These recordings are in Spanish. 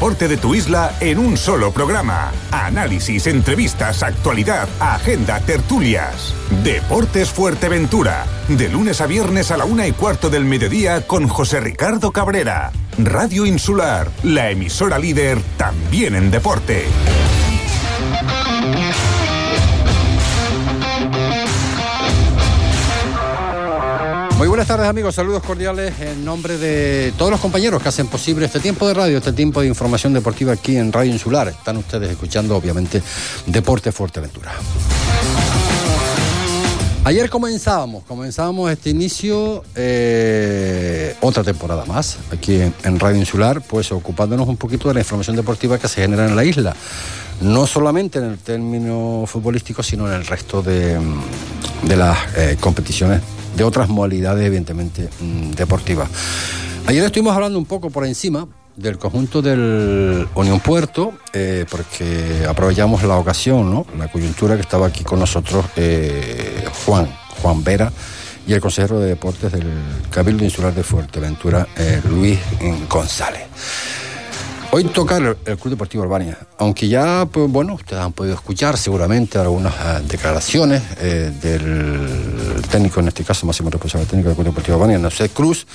deporte de tu isla en un solo programa. Análisis, entrevistas, actualidad, agenda, tertulias. Deportes Fuerteventura. De lunes a viernes a la una y cuarto del mediodía con José Ricardo Cabrera. Radio Insular, la emisora líder también en deporte. Muy buenas tardes amigos, saludos cordiales en nombre de todos los compañeros que hacen posible este tiempo de radio, este tiempo de información deportiva aquí en Radio Insular. Están ustedes escuchando obviamente Deporte Fuerteventura. Ayer comenzábamos, comenzábamos este inicio, eh, otra temporada más, aquí en, Radio Insular, pues ocupándonos un poquito de la información deportiva que se genera en la isla. No solamente en el término futbolístico, sino en el resto de, las eh, competiciones de otras modalidades, evidentemente, mm, deportivas. Ayer estuvimos hablando un poco por encima del conjunto del Unión Puerto, eh, porque aprovechamos la ocasión, ¿no? la coyuntura que estaba aquí con nosotros eh, Juan, Juan Vera, y el consejero de deportes del Cabildo Insular de Fuerteventura, eh, Luis González. Hoy toca el, Club Deportivo Albania, aunque ya, pues bueno, ustedes han podido escuchar seguramente algunas eh, declaraciones eh, del técnico, en este caso máximo responsable técnico del Club Deportivo Albania, José Cruz.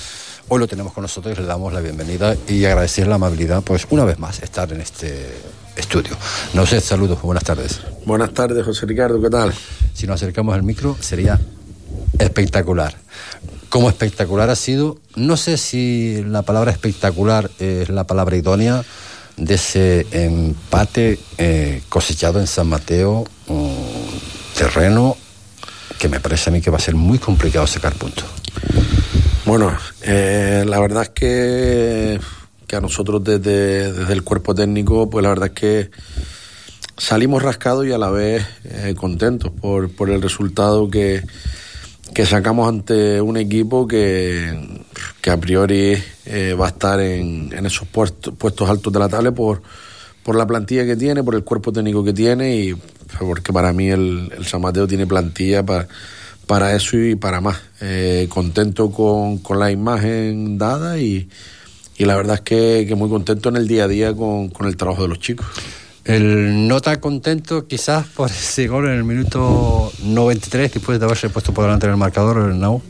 Hoy lo tenemos con nosotros y le damos la bienvenida y agradecer la amabilidad, pues una vez más, estar en este estudio. No sé, saludos, buenas tardes. Buenas tardes, José Ricardo, ¿qué tal? Si nos acercamos al micro, sería espectacular como espectacular ha sido, no sé si la palabra espectacular es la palabra idónea de ese empate eh, cosechado en San Mateo, terreno que me parece a mí que va a ser muy complicado sacar puntos. Bueno, eh, la verdad es que, que a nosotros desde, desde, el cuerpo técnico, pues la verdad es que salimos rascados y a la vez eh, contentos por, por el resultado que que sacamos ante un equipo que, que a priori eh, va a estar en, en esos puestos, puestos altos de la tabla por, por la plantilla que tiene, por el cuerpo técnico que tiene y porque para mí el, San Mateo tiene plantilla para, para eso y para más. Eh, contento con, con, la imagen dada y, y la verdad es que, que, muy contento en el día a día con, con el trabajo de los chicos. El no tan contento quizás por ese gol en el minuto 93 después de haberse puesto por delante en el marcador el Nau.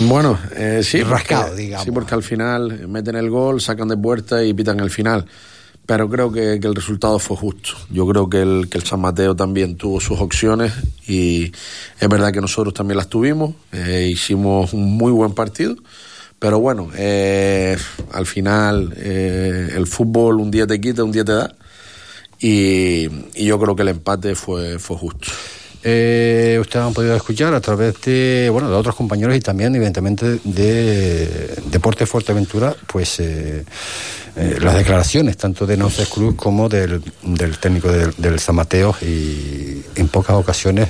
Bueno, eh, sí. Rascado, digamos. Sí, porque al final meten el gol, sacan de puerta y pitan el final. Pero creo que, el resultado fue justo. Yo creo que el, que el San Mateo también tuvo sus opciones y es verdad que nosotros también las tuvimos. Eh, hicimos un muy buen partido. Pero bueno, eh, al final el fútbol un día te quita, un día te da y, yo creo que el empate fue, fue justo. Eh, ustedes han podido escuchar a través de bueno de otros compañeros y también evidentemente de Deporte Fuerteventura pues eh, eh, las declaraciones tanto de Noces Cruz como del, del técnico del, San Mateo y en pocas ocasiones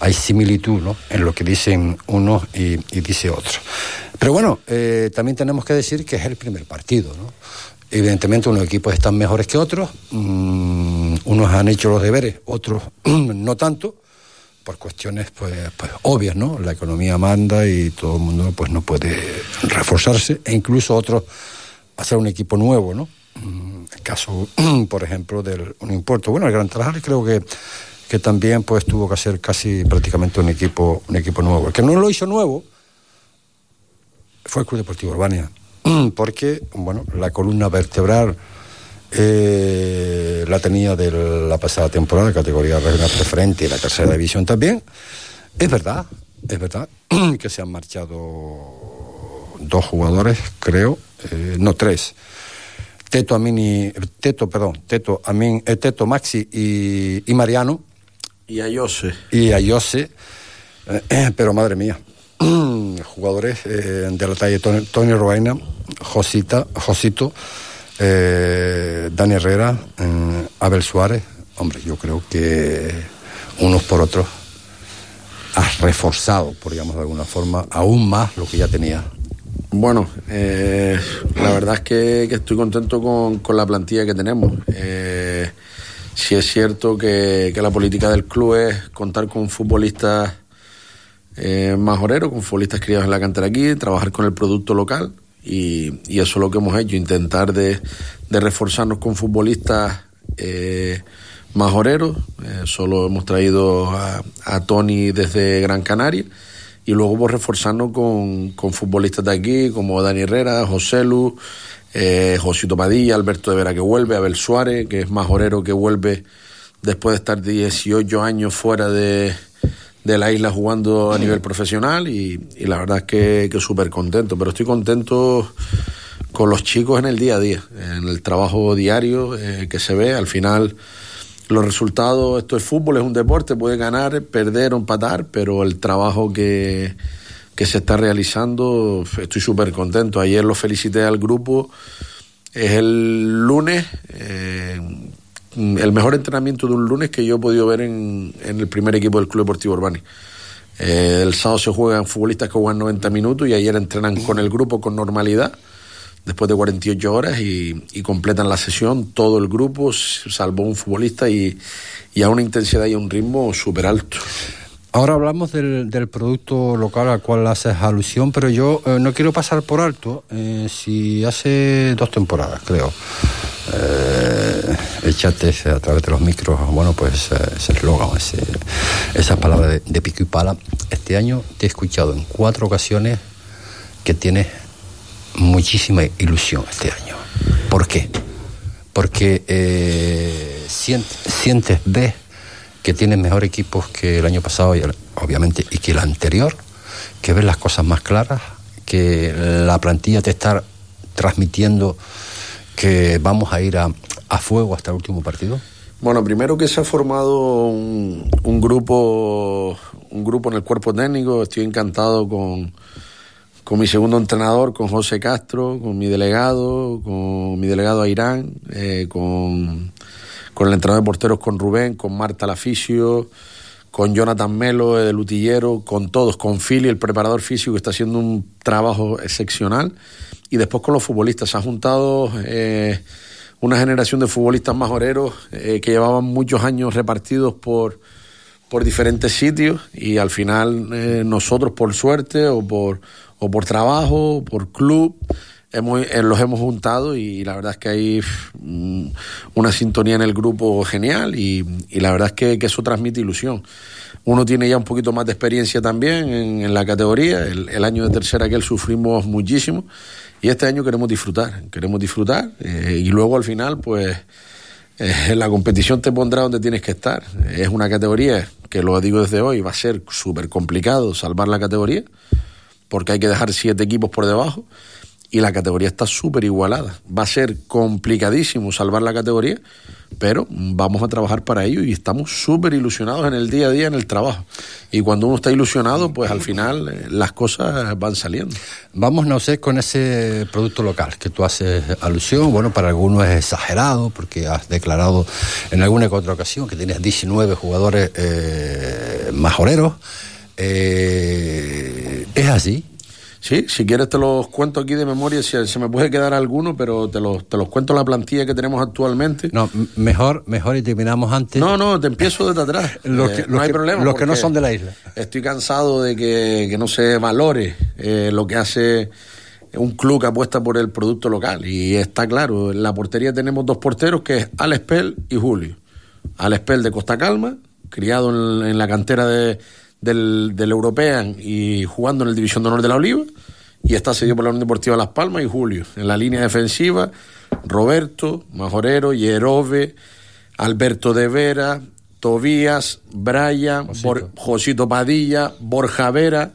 hay similitud ¿no? en lo que dicen uno y, y dice otro pero bueno también tenemos que decir que es el primer partido ¿no? Evidentemente unos equipos están mejores que otros, mm, unos han hecho los deberes, otros no tanto, por cuestiones pues, pues, obvias, ¿no? La economía manda y todo el mundo pues no puede reforzarse, e incluso otros hacer un equipo nuevo, ¿no? Mm, el caso, por ejemplo, del un importo. Bueno, el Gran Tarajal creo que, que también pues tuvo que hacer casi prácticamente un equipo, un equipo nuevo. El que no lo hizo nuevo fue el Club Deportivo Urbania porque, bueno, la columna vertebral eh, la tenía de la pasada temporada, categoría regional preferente y la tercera división también. Es verdad, es verdad que se han marchado dos jugadores, creo, eh, no tres. Teto Amini, Teto, perdón, Teto Amin, eh, Teto Maxi y, y, Mariano. Y Ayose. Y Ayose. pero madre mía, jugadores eh, de la talla Tony, Robaina, Josita, Josito, eh, Dani Herrera, eh, Abel Suárez. Hombre, yo creo que unos por otros has reforzado, por digamos de alguna forma, aún más lo que ya tenía. Bueno, la verdad es que, estoy contento con, la plantilla que tenemos. si es cierto que, que la política del club es contar con futbolistas eh, majorero, con futbolistas criados en la cantera aquí, trabajar con el producto local y, eso es lo que hemos hecho, intentar de, reforzarnos con futbolistas eh, majoreros. Eh, solo hemos traído a, Tony desde Gran Canaria y luego reforzarnos con, con futbolistas de aquí como Dani Herrera, José Lu, eh, Josito Padilla, Alberto de Vera que vuelve, Abel Suárez, que es majorero que vuelve después de estar 18 años fuera de, de la isla jugando a nivel profesional y, la verdad es que, que súper contento, pero estoy contento con los chicos en el día a día, en el trabajo diario eh, que se ve, al final los resultados, esto es fútbol, es un deporte, puede ganar, perder o empatar, pero el trabajo que, que se está realizando, estoy súper contento. Ayer lo felicité al grupo, es el lunes, eh, el mejor entrenamiento de un lunes que yo he podido ver en, el primer equipo del Club Deportivo Urbani. Eh, el sábado se juegan futbolistas que juegan 90 minutos y ayer entrenan con el grupo con normalidad después de 48 horas y, completan la sesión todo el grupo, salvo un futbolista y, a una intensidad y a un ritmo súper alto. Ahora hablamos del, producto local al cual haces alusión, pero yo eh, no quiero pasar por alto eh, si hace dos temporadas, creo, echaste a través de los micros, bueno, pues eh, ese eslogan, esas palabras de, pico y pala. Este año te he escuchado en cuatro ocasiones que tienes muchísima ilusión este año. ¿Por qué? Porque eh, sientes, sientes, ves que tienes mejor equipos que el año pasado, y obviamente, y que el anterior, que ves las cosas más claras, que la plantilla te está transmitiendo que vamos a ir a, fuego hasta el último partido? Bueno, primero que se ha formado un, grupo un grupo en el cuerpo técnico, estoy encantado con, con mi segundo entrenador, con José Castro, con mi delegado, con mi delegado a Irán, eh, con, con el entrenador de porteros, con Rubén, con Marta Laficio, con Jonathan Melo, el utillero, con todos, con Philly, el preparador físico, que está haciendo un trabajo excepcional y después con los futbolistas. Se ha juntado eh, una generación de futbolistas majoreros eh, que llevaban muchos años repartidos por, por diferentes sitios y al final eh, nosotros por suerte o por, o por trabajo, o por club, hemos, los hemos juntado y la verdad es que hay mm, una sintonía en el grupo genial y, la verdad es que, eso transmite ilusión. Uno tiene ya un poquito más de experiencia también en, la categoría, el, año de tercera que él sufrimos muchísimo y este año queremos disfrutar, queremos disfrutar eh, y luego al final, pues eh, la competición te pondrá donde tienes que estar. Es una categoría que lo digo desde hoy, va a ser súper complicado salvar la categoría porque hay que dejar siete equipos por debajo y la categoría está súper igualada. Va a ser complicadísimo salvar la categoría, pero vamos a trabajar para ello y estamos súper ilusionados en el día a día, en el trabajo. Y cuando uno está ilusionado, pues al final eh, las cosas van saliendo. Vamos, no sé, con ese producto local que tú haces alusión. Bueno, para algunos es exagerado, porque has declarado en alguna otra ocasión que tienes 19 jugadores eh, majoreros. Eh, ¿Es así? Sí, si quieres te los cuento aquí de memoria, si se me puede quedar alguno, pero te los, te los cuento la plantilla que tenemos actualmente. No, mejor, mejor y terminamos antes. No, no, te empiezo desde atrás. Eh, no hay problema. Los que no son de la isla. Estoy cansado de que, no se valore eh, lo que hace un club que apuesta por el producto local. Y está claro, en la portería tenemos dos porteros que es Alex Pell y Julio. Alex Pell de Costa Calma, criado en la cantera de del, del European y jugando en el División de Honor de la Oliva. Y está seguido por la Unión Deportiva Las Palmas y Julio. En la línea defensiva, Roberto, Majorero, Yerove, Alberto de Vera, Tobías, Brian, Josito. Padilla, Borja Vera.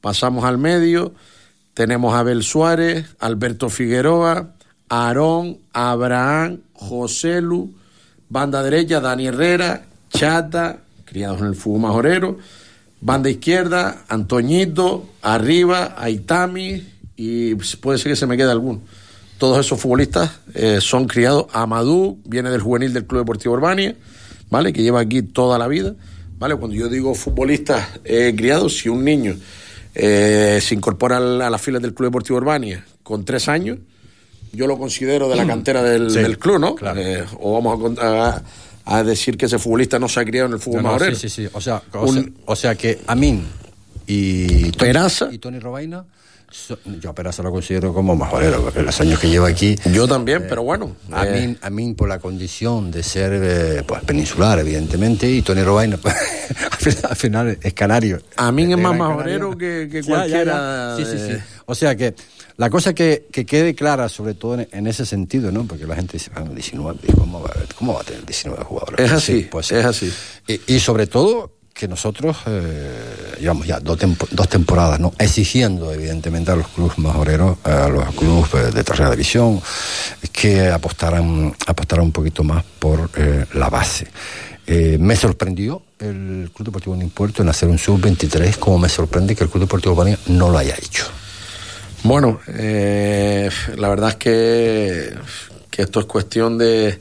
Pasamos al medio. Tenemos a Abel Suárez, Alberto Figueroa, Aarón, Abraham, Joselu, banda derecha, Dani Herrera, Chata, criados en el fútbol majorero, Banda izquierda, Antoñito, arriba, Aitami y puede ser que se me quede alguno. Todos esos futbolistas eh, son criados. Amadú viene del juvenil del Club Deportivo Urbania, ¿vale? Que lleva aquí toda la vida, ¿vale? Cuando yo digo futbolistas eh, criados, si un niño eh, se incorpora a, las filas del Club Deportivo Urbania con tres años, yo lo considero de la mm. cantera del, club, ¿no? o vamos a, a decir que ese futbolista no se ha criado en el fútbol no, Sí, sí, sí. O sea, o, sea, que Amin y Tony, y Tony Robaina yo apenas se lo considero como majorero, porque los años que llevo aquí... Yo también, pero bueno. A, mí, a mí, por la condición de ser pues, peninsular, evidentemente, y Tony Robaina, pues, al final es canario. A mí es más majorero que, cualquiera... Sí, sí, sí. O sea que la cosa que, que quede clara, sobre todo en, ese sentido, ¿no? Porque la gente dice, bueno, 19, ¿cómo va, ¿cómo va a tener 19 jugadores? Es así, pues, es así. Y, sobre todo que nosotros eh, llevamos ya dos, dos, temporadas no exigiendo evidentemente a los clubes majoreros a los clubes eh, de tercera división que apostaran apostaran un poquito más por eh, la base eh, me sorprendió el Club Deportivo de Impuerto en hacer un sub-23 como me sorprende que el Club Deportivo Urbania no lo haya hecho bueno, eh, la verdad es que, esto es cuestión de,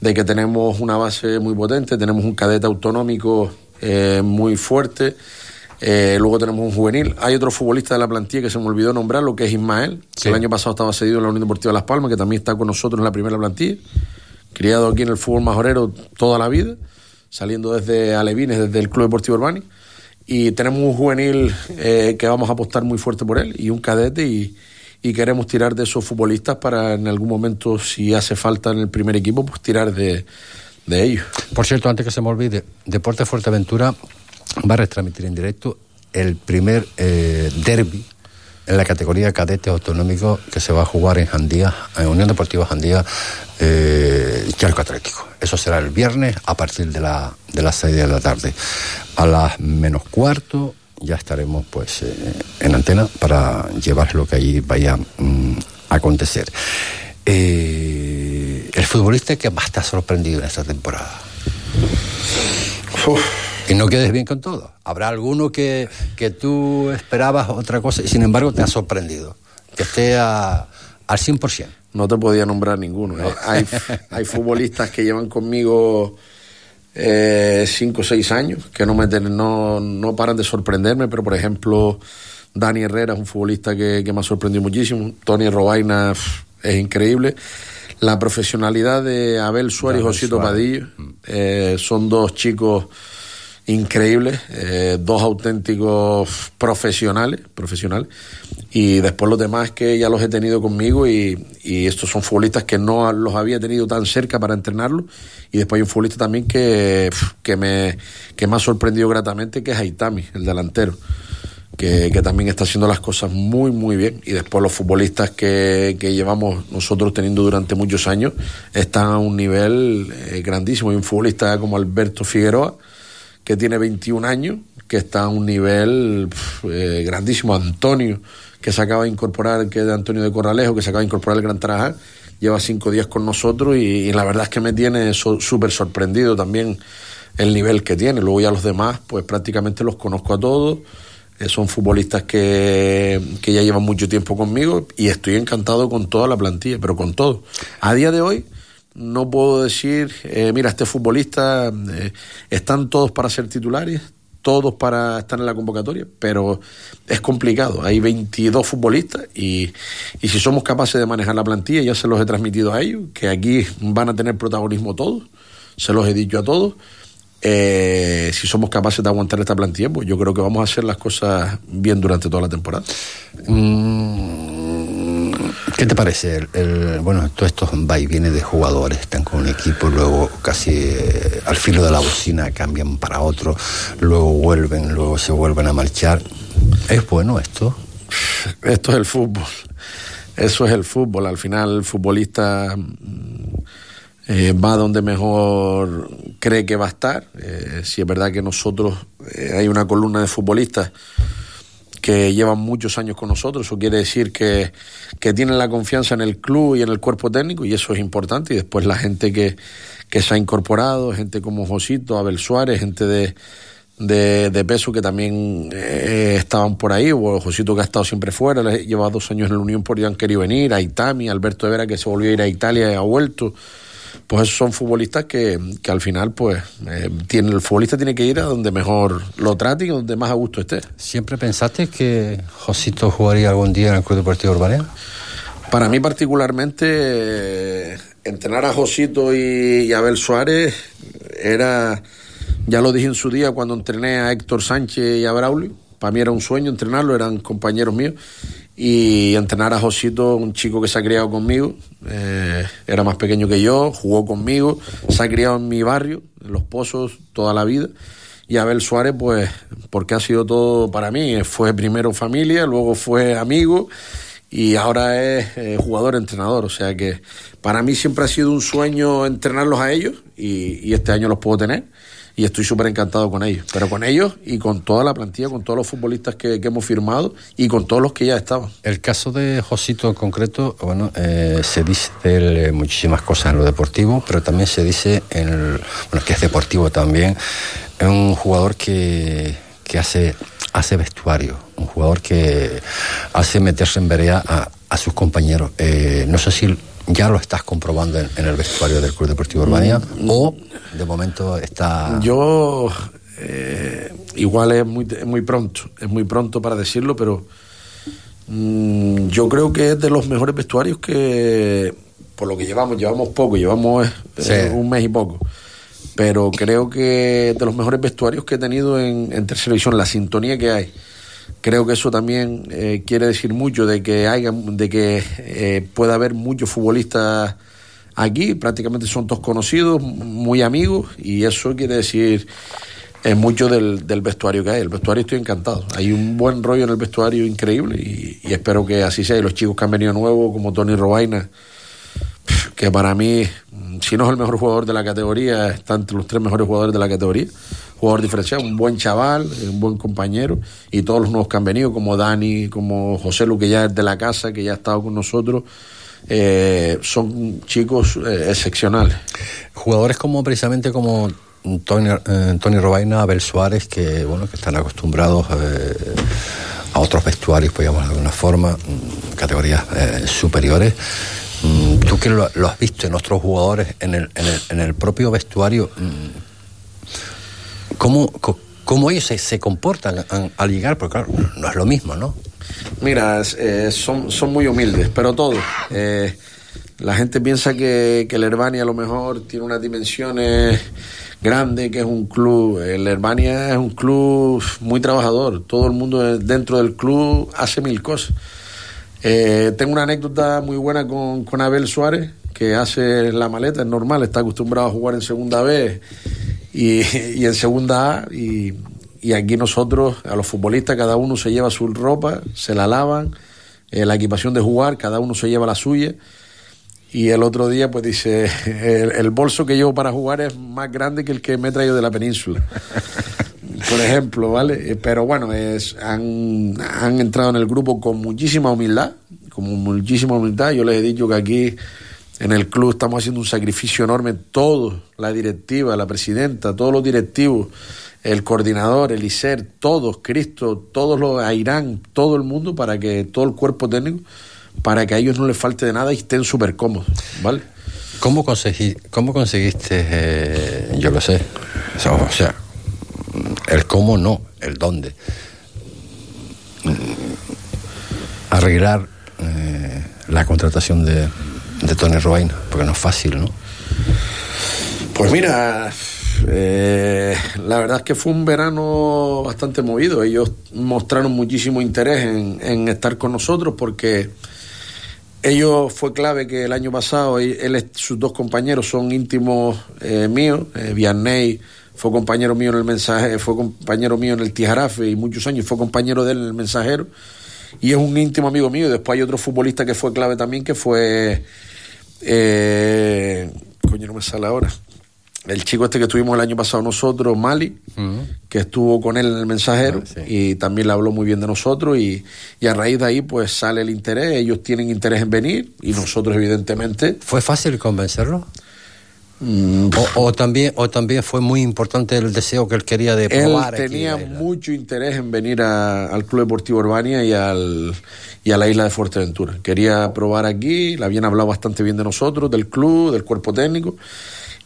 que tenemos una base muy potente, tenemos un cadete autonómico eh, muy fuerte, eh, luego tenemos un juvenil. Hay otro futbolista de la plantilla que se me olvidó nombrar, lo que es Ismael, que el año pasado estaba cedido en la Unión Deportiva Las Palmas, que también está con nosotros en la primera plantilla, criado aquí en el fútbol majorero toda la vida, saliendo desde Alevines, desde el Club Deportivo Urbani y tenemos un juvenil eh, que vamos a apostar muy fuerte por él y un cadete y, queremos tirar de esos futbolistas para en algún momento, si hace falta en el primer equipo, pues tirar de, ellos. Por cierto, antes que se me olvide, Deporte Fuerteventura va a retransmitir en directo el primer eh, derby en la categoría cadete autonómico que se va a jugar en Jandía, en Unión Deportiva Jandía, eh, Charco Atlético. Eso será el viernes a partir de, la, de las 6 de la tarde. A las menos cuarto ya estaremos pues eh, en antena para llevar lo que allí vaya mm, a acontecer. Eh, el futbolista que más está sorprendido en esta temporada. Y no quedes bien con todo. Habrá alguno que, que tú esperabas otra cosa y sin embargo te ha sorprendido. Que esté a, al 100%. No te podía nombrar ninguno. ¿eh? Hay, hay futbolistas que llevan conmigo eh, cinco o seis años que no, me, no, no paran de sorprenderme, pero por ejemplo, Dani Herrera es un futbolista que, que me ha sorprendido muchísimo. Tony Robaina es increíble. La profesionalidad de Abel Suárez y Josito Padillo eh, son dos chicos increíbles, eh, dos auténticos profesionales, profesionales, y después los demás que ya los he tenido conmigo y, estos son futbolistas que no los había tenido tan cerca para entrenarlos, y después hay un futbolista también que, que, me, que me ha sorprendido gratamente, que es Aitami, el delantero. Que, también está haciendo las cosas muy, muy bien. Y después los futbolistas que, que llevamos nosotros teniendo durante muchos años están a un nivel eh, grandísimo. Hay un futbolista como Alberto Figueroa, que tiene 21 años, que está a un nivel eh, grandísimo. Antonio, que se acaba de incorporar, que es de Antonio de Corralejo, que se acaba de incorporar el Gran Trabajar, lleva cinco días con nosotros y, la verdad es que me tiene súper sorprendido también el nivel que tiene. Luego ya los demás, pues prácticamente los conozco a todos. Eh, son futbolistas que, que ya llevan mucho tiempo conmigo y estoy encantado con toda la plantilla, pero con todo. A día de hoy no puedo decir, eh, mira, este futbolista, eh, están todos para ser titulares, todos para estar en la convocatoria, pero es complicado. Hay 22 futbolistas y, y, si somos capaces de manejar la plantilla, ya se los he transmitido a ellos, que aquí van a tener protagonismo todos, se los he dicho a todos. Eh, si somos capaces de aguantar esta plantilla, pues yo creo que vamos a hacer las cosas bien durante toda la temporada. Mm, ¿Qué te parece? El, bueno, todos estos va y viene de jugadores, están con un equipo, luego casi eh, al filo de la bocina cambian para otro, luego vuelven, luego se vuelven a marchar. ¿Es bueno esto? Esto es el fútbol. Eso es el fútbol. Al final el futbolista mm, eh, va donde mejor cree que va a estar. Eh, si es verdad que nosotros hay una columna de futbolistas que llevan muchos años con nosotros. Eso quiere decir que, tienen la confianza en el club y en el cuerpo técnico y eso es importante. Y después la gente que, se ha incorporado, gente como Josito, Abel Suárez, gente de, de, peso que también eh, estaban por ahí, o Josito que ha estado siempre fuera, lleva dos años en la Unión porque han querido venir, a Itami, Alberto Vera que se volvió a ir a Italia y ha vuelto pues esos son futbolistas que, al final, pues, eh, tiene, el futbolista tiene que ir a donde mejor lo trate y donde más a gusto esté. ¿Siempre pensaste que Josito jugaría algún día en el Club Deportivo Urbanea? Para mí particularmente, eh, entrenar a Josito y, a Abel Suárez era, ya lo dije en su día cuando entrené a Héctor Sánchez y a Braulio, para mí era un sueño entrenarlo, eran compañeros míos y entrenar a Josito, un chico que se ha criado conmigo, eh, era más pequeño que yo, jugó conmigo, se ha criado en mi barrio, en Los Pozos, toda la vida. Y Abel Suárez, pues, porque ha sido todo para mí, fue primero familia, luego fue amigo y ahora es eh, jugador entrenador. O sea que para mí siempre ha sido un sueño entrenarlos a ellos y, y este año los puedo tener y estoy súper encantado con ellos. Pero con ellos y con toda la plantilla, con todos los futbolistas que, hemos firmado y con todos los que ya estaban. El caso de Josito en concreto, bueno, eh, se dice de muchísimas cosas en lo deportivo, pero también se dice, en el, bueno, que es deportivo también, es un jugador que, que hace, hace vestuario, un jugador que hace meterse en vereda a, a sus compañeros. Eh, no sé si ya lo estás comprobando en, el vestuario del Club Deportivo Urbania mm, o de momento está... Yo, eh, igual es muy, muy pronto, es muy pronto para decirlo, pero mm, yo creo que es de los mejores vestuarios que, por lo que llevamos, llevamos poco, llevamos eh, un mes y poco, pero creo que de los mejores vestuarios que he tenido en, en tercera división, la sintonía que hay Creo que eso también eh, quiere decir mucho de que haya, de que eh, pueda haber muchos futbolistas aquí, prácticamente son todos conocidos, muy amigos, y eso quiere decir es mucho del, del, vestuario que hay. El vestuario estoy encantado. Hay un buen rollo en el vestuario increíble y, espero que así sea. Y los chicos que han venido nuevos, como Tony Robaina, que para mí, si no es el mejor jugador de la categoría, está entre los tres mejores jugadores de la categoría jugador diferenciado, un buen chaval, un buen compañero, y todos los nuevos que han venido, como Dani, como José Lu, que ya es de la casa, que ya ha estado con nosotros, eh, son chicos eh, excepcionales. Jugadores como precisamente como Tony, eh, Tony Robaina, Abel Suárez, que bueno, que están acostumbrados a otros vestuarios, podríamos de alguna forma, mm, categorías superiores. Mm, tú que lo, has visto en otros jugadores, en el, en el, en el propio vestuario, mm, ¿Cómo, cómo ellos se, comportan al llegar? Porque claro, no es lo mismo, ¿no? Mira, eh, son, son muy humildes, pero todos. Eh, la gente piensa que, que el Herbania a lo mejor tiene unas dimensiones grandes, que es un club. El Herbania es un club muy trabajador. Todo el mundo dentro del club hace mil cosas. Eh, tengo una anécdota muy buena con, con Abel Suárez, que hace la maleta, es normal, está acostumbrado a jugar en segunda vez y, en segunda A. Y, aquí nosotros, a los futbolistas, cada uno se lleva su ropa, se la lavan, eh, la equipación de jugar, cada uno se lleva la suya. Y el otro día, pues dice, el, bolso que llevo para jugar es más grande que el que me he traído de la península. Por ejemplo, ¿vale? Eh, pero bueno, es, han, han entrado en el grupo con muchísima humildad, con muchísima humildad. Yo les he dicho que aquí en el club estamos haciendo un sacrificio enorme, todos, la directiva, la presidenta, todos los directivos, el coordinador, el ISER, todos, Cristo, todos los, a Irán, todo el mundo, para que todo el cuerpo técnico, para que a ellos no les falte de nada y estén súper cómodos, ¿vale? ¿Cómo, cómo conseguiste, eh, yo lo sé, o sea, el cómo no, el dónde? Arreglar eh, la contratación de, de Tony Robaina, porque no es fácil, ¿no? Pues mira, eh, la verdad es que fue un verano bastante movido. Ellos mostraron muchísimo interés en, estar con nosotros porque ellos fue clave que el año pasado él, sus dos compañeros son íntimos eh, míos. Eh, Vianney fue compañero mío en el mensaje, fue compañero mío en el Tijarafe y muchos años fue compañero de él en el mensajero. Y es un íntimo amigo mío. Después hay otro futbolista que fue clave también, que fue eh, coño, no me sale ahora. El chico este que tuvimos el año pasado nosotros, Mali, que estuvo con él en el mensajero ah, y también le habló muy bien de nosotros y, a raíz de ahí pues sale el interés, ellos tienen interés en venir y nosotros evidentemente... ¿Fue fácil convencerlo? Mm, o, también, o también fue muy importante el deseo que él quería de probar. Él tenía mucho interés en venir al Club Deportivo Urbania y, al, y a la isla de Fuerteventura. Quería probar aquí, le habían hablado bastante bien de nosotros, del club, del cuerpo técnico.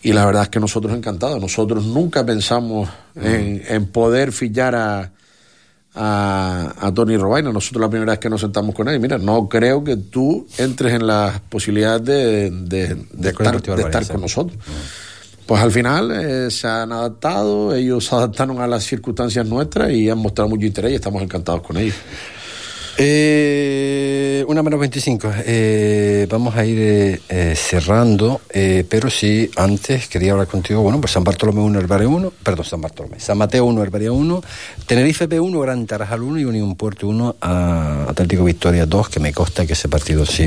Y la verdad es que nosotros encantados. Nosotros nunca pensamos en, en poder fichar a, a, Tony Robaina. Nosotros la primera vez que nos sentamos con él, mira, no creo que tú entres en las posibilidades de, de, estar, con nosotros. Pues al final eh, se han adaptado, ellos se adaptaron a las circunstancias nuestras y han mostrado mucho interés y estamos encantados con ellos. Eh, una menos 25. Eh, vamos a ir eh, eh, cerrando, eh, pero sí, antes quería hablar contigo. Bueno, pues San Bartolomé 1, Herbaria 1, perdón, San Bartolomé. San Mateo 1, Herbaria 1, Tenerife B1, Gran Tarajal 1 y Unión Puerto 1, a Atlético Victoria 2, que me consta que ese partido sí,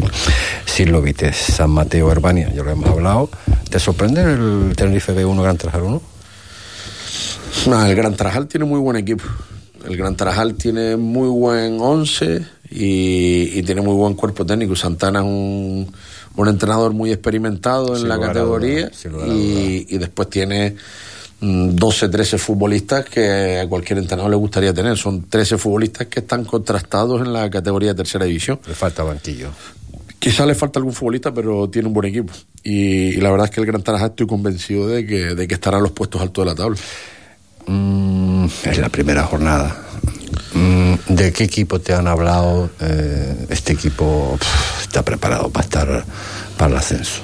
sí lo viste. San Mateo, Herbania, ya lo hemos hablado. ¿Te sorprende el Tenerife B1, Gran Tarajal 1? No, el Gran Tarajal tiene muy buen equipo. El Gran Tarajal tiene muy buen once y, y tiene muy buen cuerpo técnico. Santana es un, un entrenador muy experimentado en Sin la categoría y, y después tiene mm, 12, 13 futbolistas que a cualquier entrenador le gustaría tener. Son 13 futbolistas que están contrastados en la categoría de tercera división. Le falta banquillo. Quizá le falta algún futbolista, pero tiene un buen equipo. Y, y la verdad es que el Gran Tarajal estoy convencido de que, de que estará en los puestos altos de la tabla. Mm, es la primera jornada. Mm, ¿De qué equipo te han hablado? Eh, este equipo está preparado para estar para el ascenso.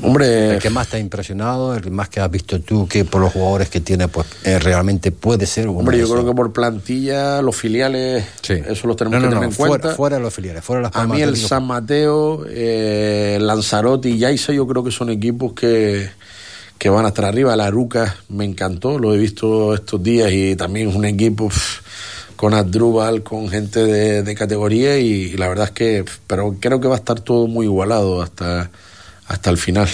Hombre, El que más te ha impresionado, el que más que has visto tú, que por los jugadores que tiene, pues eh, realmente puede ser uno Hombre, yo creo que por plantilla, los filiales, Sí. eso los tenemos No, no, que no, tener en fuera, cuenta. fuera de los filiales, fuera de las A mí el. San Mateo, eh, Lanzarote y Yaiza yo creo que son equipos que, que van a estar arriba. La Aruca me encantó, lo he visto estos días y también es un equipo con Adrubal, con gente de, de categoría y, y la verdad es que, pero creo que va a estar todo muy igualado hasta, hasta el final.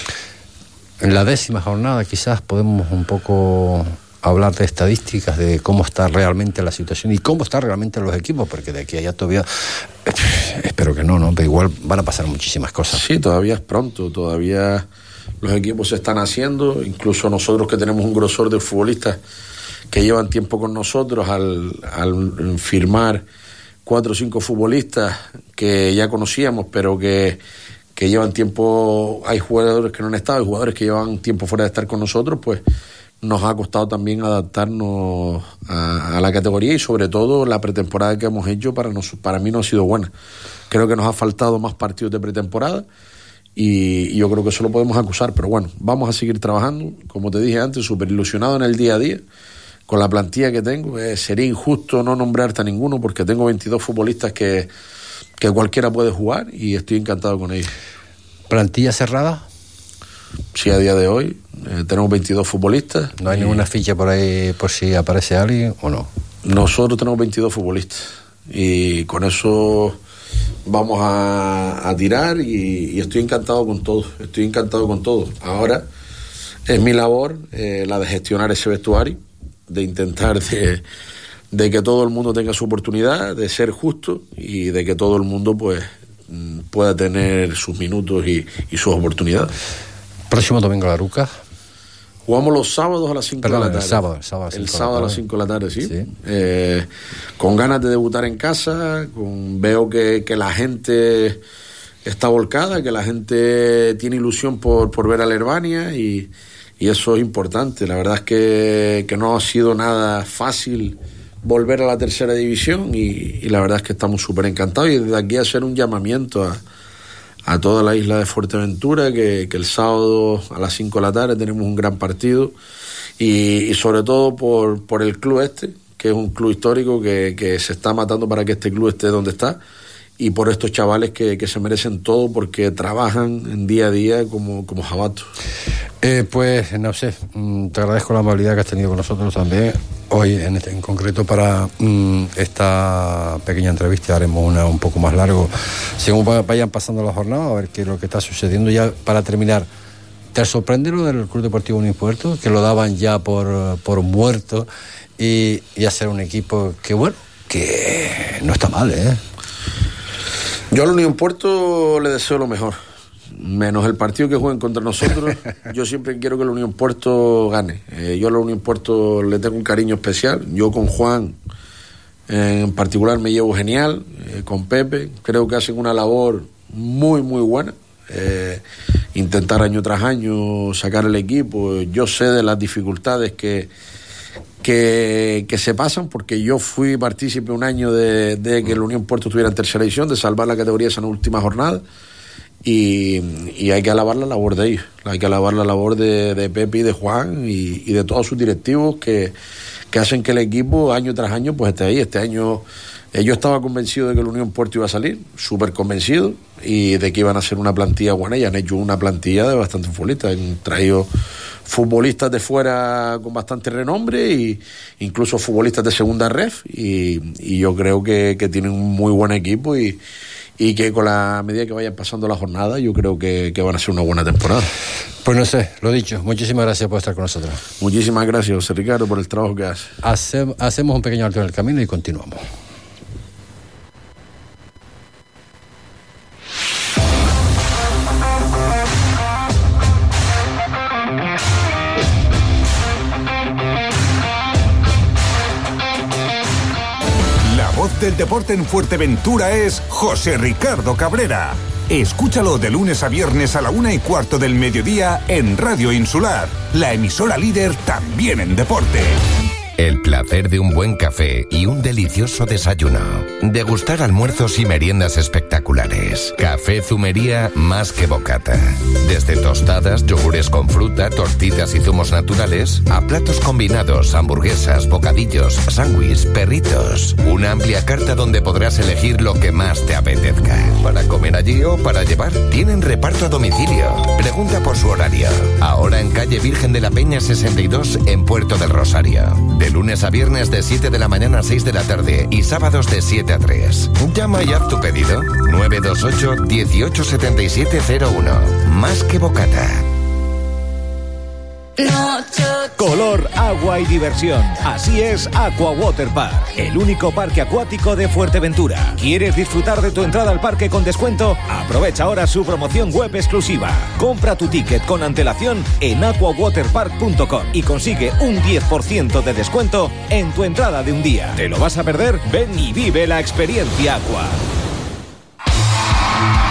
En la décima jornada quizás podemos un poco hablar de estadísticas, de cómo está realmente la situación y cómo están realmente los equipos, porque de aquí a allá todavía, espero que no, ¿no? Pero igual van a pasar muchísimas cosas. Sí, todavía es pronto, todavía los equipos se están haciendo, incluso nosotros que tenemos un grosor de futbolistas que llevan tiempo con nosotros al, firmar cuatro o cinco futbolistas que ya conocíamos, pero que, que llevan tiempo, hay jugadores que no han estado, hay jugadores que llevan tiempo fuera de estar con nosotros, pues nos ha costado también adaptarnos a, a la categoría y sobre todo la pretemporada que hemos hecho para, nos, para mí no ha sido buena. Creo que nos ha faltado más partidos de pretemporada y, yo creo que eso lo podemos acusar, pero bueno, vamos a seguir trabajando, como te dije antes, súper ilusionado en el día a día con la plantilla que tengo. Eh, sería injusto no nombrarte a ninguno porque tengo 22 futbolistas que, que cualquiera puede jugar y estoy encantado con ellos. Plantilla cerrada, Sí, a día de hoy eh, tenemos 22 futbolistas. no hay y ninguna ficha por ahí por si aparece alguien o no. Nosotros tenemos 22 futbolistas y con eso vamos a, tirar y, estoy encantado con todo, estoy encantado con todo. Ahora es mi labor eh, la de gestionar ese vestuario, de intentar de, de que todo el mundo tenga su oportunidad, de ser justo y de que todo el mundo pues mm, pueda tener sus minutos y, y sus oportunidades. Próximo domingo la Ruca. Jugamos los sábados a las 5 de la el tarde. sábado, el sábado a las El sábado a las tarde. 5 de la tarde, sí. Sí. Eh, con ganas de debutar en casa, con, veo que, que la gente está volcada, que la gente tiene ilusión por, por ver a la Herbania y, y eso es importante. La verdad es que, que no ha sido nada fácil volver a la tercera división y, y la verdad es que estamos súper encantados y desde aquí hacer un llamamiento a, a toda la isla de Fuerteventura, que, el sábado a las 5 de la tarde tenemos un gran partido. Y, y sobre todo por, por el club este, que es un club histórico que, que se está matando para que este club esté donde está y por estos chavales que, que se merecen todo porque trabajan en día a día como, como jabatos. Eh, pues no sé, mm, te agradezco la amabilidad que has tenido con nosotros también hoy en, este, en concreto para mm, esta pequeña entrevista haremos una un poco más largo según va- vayan pasando las jornadas a ver qué es lo que está sucediendo ya para terminar ¿te sorprende lo del Club Deportivo Unión Puerto? que lo daban ya por, por muerto y, y hacer un equipo que bueno que no está mal ¿eh? Yo al Unión Puerto le deseo lo mejor. Menos el partido que jueguen contra nosotros, yo siempre quiero que el Unión Puerto gane. Eh, yo al Unión Puerto le tengo un cariño especial. Yo con Juan eh, en particular me llevo genial, eh, con Pepe. Creo que hacen una labor muy, muy buena. Eh, intentar año tras año sacar el equipo. Yo sé de las dificultades que, que, se pasan, porque yo fui partícipe un año de, que el Unión Puerto estuviera en tercera división, de salvar la categoría esa última jornada. Y, y hay que alabar la labor de ellos, hay que alabar la labor de, de Pepe y de Juan y, y de todos sus directivos que, que hacen que el equipo año tras año pues esté ahí. Este año yo estaba convencido de que el Unión Puerto iba a salir, súper convencido, y de que iban a ser una plantilla buena. Y han hecho una plantilla de bastante futbolistas. Han traído futbolistas de fuera con bastante renombre e incluso futbolistas de segunda ref. Y, yo creo que, tienen un muy buen equipo y, y que con la medida que vayan pasando la jornada, yo creo que, van a ser una buena temporada. Pues no sé, lo dicho, muchísimas gracias por estar con nosotros. Muchísimas gracias, José Ricardo, por el trabajo que hace. hacemos un pequeño alto en el camino y continuamos. Del deporte en Fuerteventura es José Ricardo Cabrera. Escúchalo de lunes a viernes a la una y cuarto del mediodía en Radio Insular, la emisora líder también en deporte. El placer de un buen café y un delicioso desayuno. Degustar almuerzos y meriendas espectaculares. Café Zumería más que bocata. Desde tostadas, yogures con fruta, tortitas y zumos naturales, a platos combinados, hamburguesas, bocadillos, sándwiches, perritos. Una amplia carta donde podrás elegir lo que más te apetezca. Para comer allí o para llevar, tienen reparto a domicilio. Pregunta por su horario. Ahora en calle Virgen de la Peña 62 en Puerto del Rosario de lunes a viernes de 7 de la mañana a 6 de la tarde y sábados de 7 a 3. Llama y haz tu pedido 928 187701. Más que bocata. Color, agua y diversión. Así es Aqua Water Park, el único parque acuático de Fuerteventura. ¿Quieres disfrutar de tu entrada al parque con descuento? Aprovecha ahora su promoción web exclusiva. Compra tu ticket con antelación en aquawaterpark.com y consigue un 10% de descuento en tu entrada de un día. ¿Te lo vas a perder? Ven y vive la experiencia Aqua.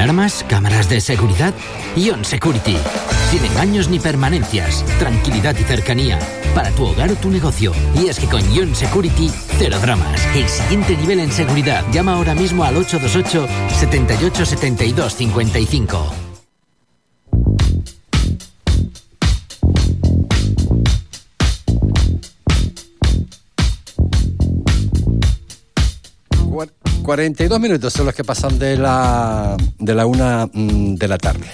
Alarmas, cámaras de seguridad. Ion Security. Sin engaños ni permanencias, tranquilidad y cercanía para tu hogar o tu negocio. Y es que con Ion Security, cero dramas. El siguiente nivel en seguridad. Llama ahora mismo al 828 78 72 55. 42 minutos son los que pasan de la, de la una mm, de la tarde.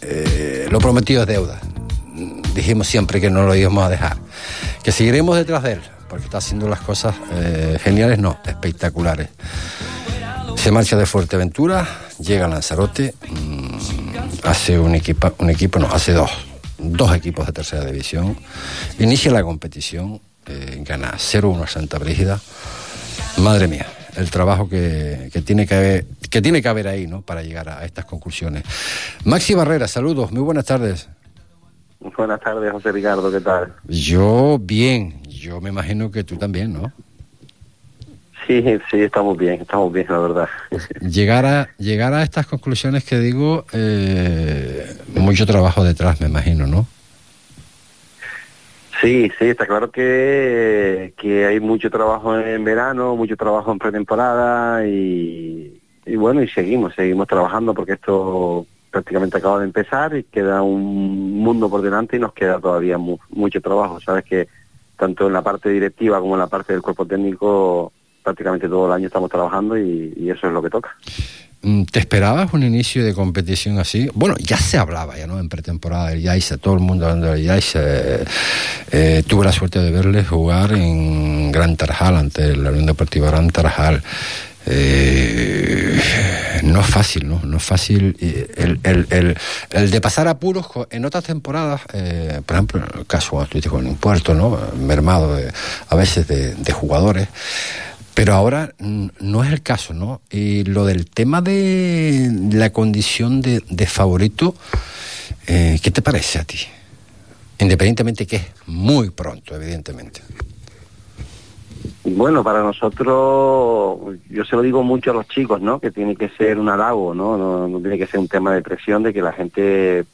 Eh, lo prometido es deuda. Dijimos siempre que no lo íbamos a dejar. Que seguiremos detrás de él, porque está haciendo las cosas eh, geniales, no, espectaculares. Se marcha de Fuerteventura, llega a Lanzarote, mm, hace un equipo, un equipo, no, hace dos, dos equipos de tercera división, inicia la competición, eh, gana 0-1 a Santa Brígida. Madre mía, el trabajo que, tiene que haber, que tiene que haber ahí, ¿no? Para llegar a, estas conclusiones. Maxi Barrera, saludos, muy buenas tardes. Buenas tardes, José Ricardo, ¿qué tal? Yo bien, yo me imagino que tú también, ¿no? Sí, sí, estamos bien, estamos bien, la verdad. Llegar a, llegar a estas conclusiones que digo, eh, mucho trabajo detrás, me imagino, ¿no? Sí, sí, está claro que, que hay mucho trabajo en verano, mucho trabajo en pretemporada y, bueno, y seguimos, seguimos trabajando porque esto prácticamente acaba de empezar y queda un mundo por delante y nos queda todavía mucho trabajo. Sabes que tanto en la parte directiva como en la parte del cuerpo técnico prácticamente todo el año estamos trabajando y eso es lo que toca. Mm, ¿Te esperabas un inicio de competición así? Bueno, ya se hablaba ya, ¿no? En pretemporada del Yaiza, todo el mundo hablando del Yaiza. Eh, eh, tuve la suerte de verles jugar en Gran Tarajal, ante la Unión Deportiva Gran Tarajal. Eh, no es fácil, ¿no? No es fácil. El, el, el, el de pasar apuros en otras temporadas, por ejemplo, en el caso cuando estuviste con un puerto, ¿no? Mermado a veces de, de jugadores. Pero ahora no es el caso, ¿no? Y lo del tema de la condición de, favorito, eh, ¿qué te parece a ti? Independientemente que es muy pronto, evidentemente. Bueno, para nosotros, yo se lo digo mucho a los chicos, ¿no? Que tiene que ser un halago, ¿no? No, tiene que ser un tema de presión de que la gente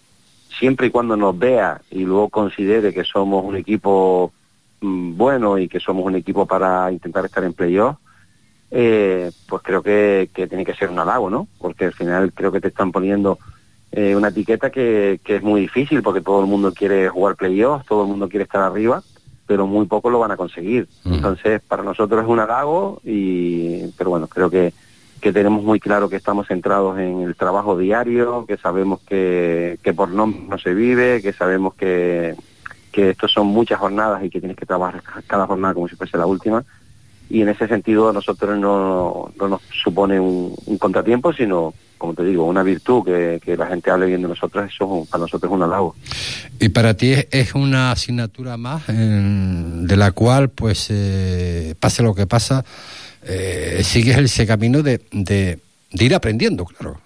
siempre y cuando nos vea y luego considere que somos un equipo bueno y que somos un equipo para intentar estar en playoff, eh, pues creo que, tiene que ser un halago, ¿no? Porque al final creo que te están poniendo eh, una etiqueta que, es muy difícil porque todo el mundo quiere jugar playoff, todo el mundo quiere estar arriba, pero muy poco lo van a conseguir. Mm. Entonces, para nosotros es un halago, y, pero bueno, creo que que tenemos muy claro que estamos centrados en el trabajo diario, que sabemos que, que por no, no se vive, que sabemos que, que estos son muchas jornadas y que tienes que trabajar cada jornada como si fuese la última. Y en ese sentido a nosotros no, no nos supone un, contratiempo, sino, como te digo, una virtud que, que la gente hable bien de nosotros, eso para nosotros es un halago. Y para ti es, una asignatura más de la cual, pues, eh, pase lo que pasa, eh, sigues ese camino de, de, ir aprendiendo, claro.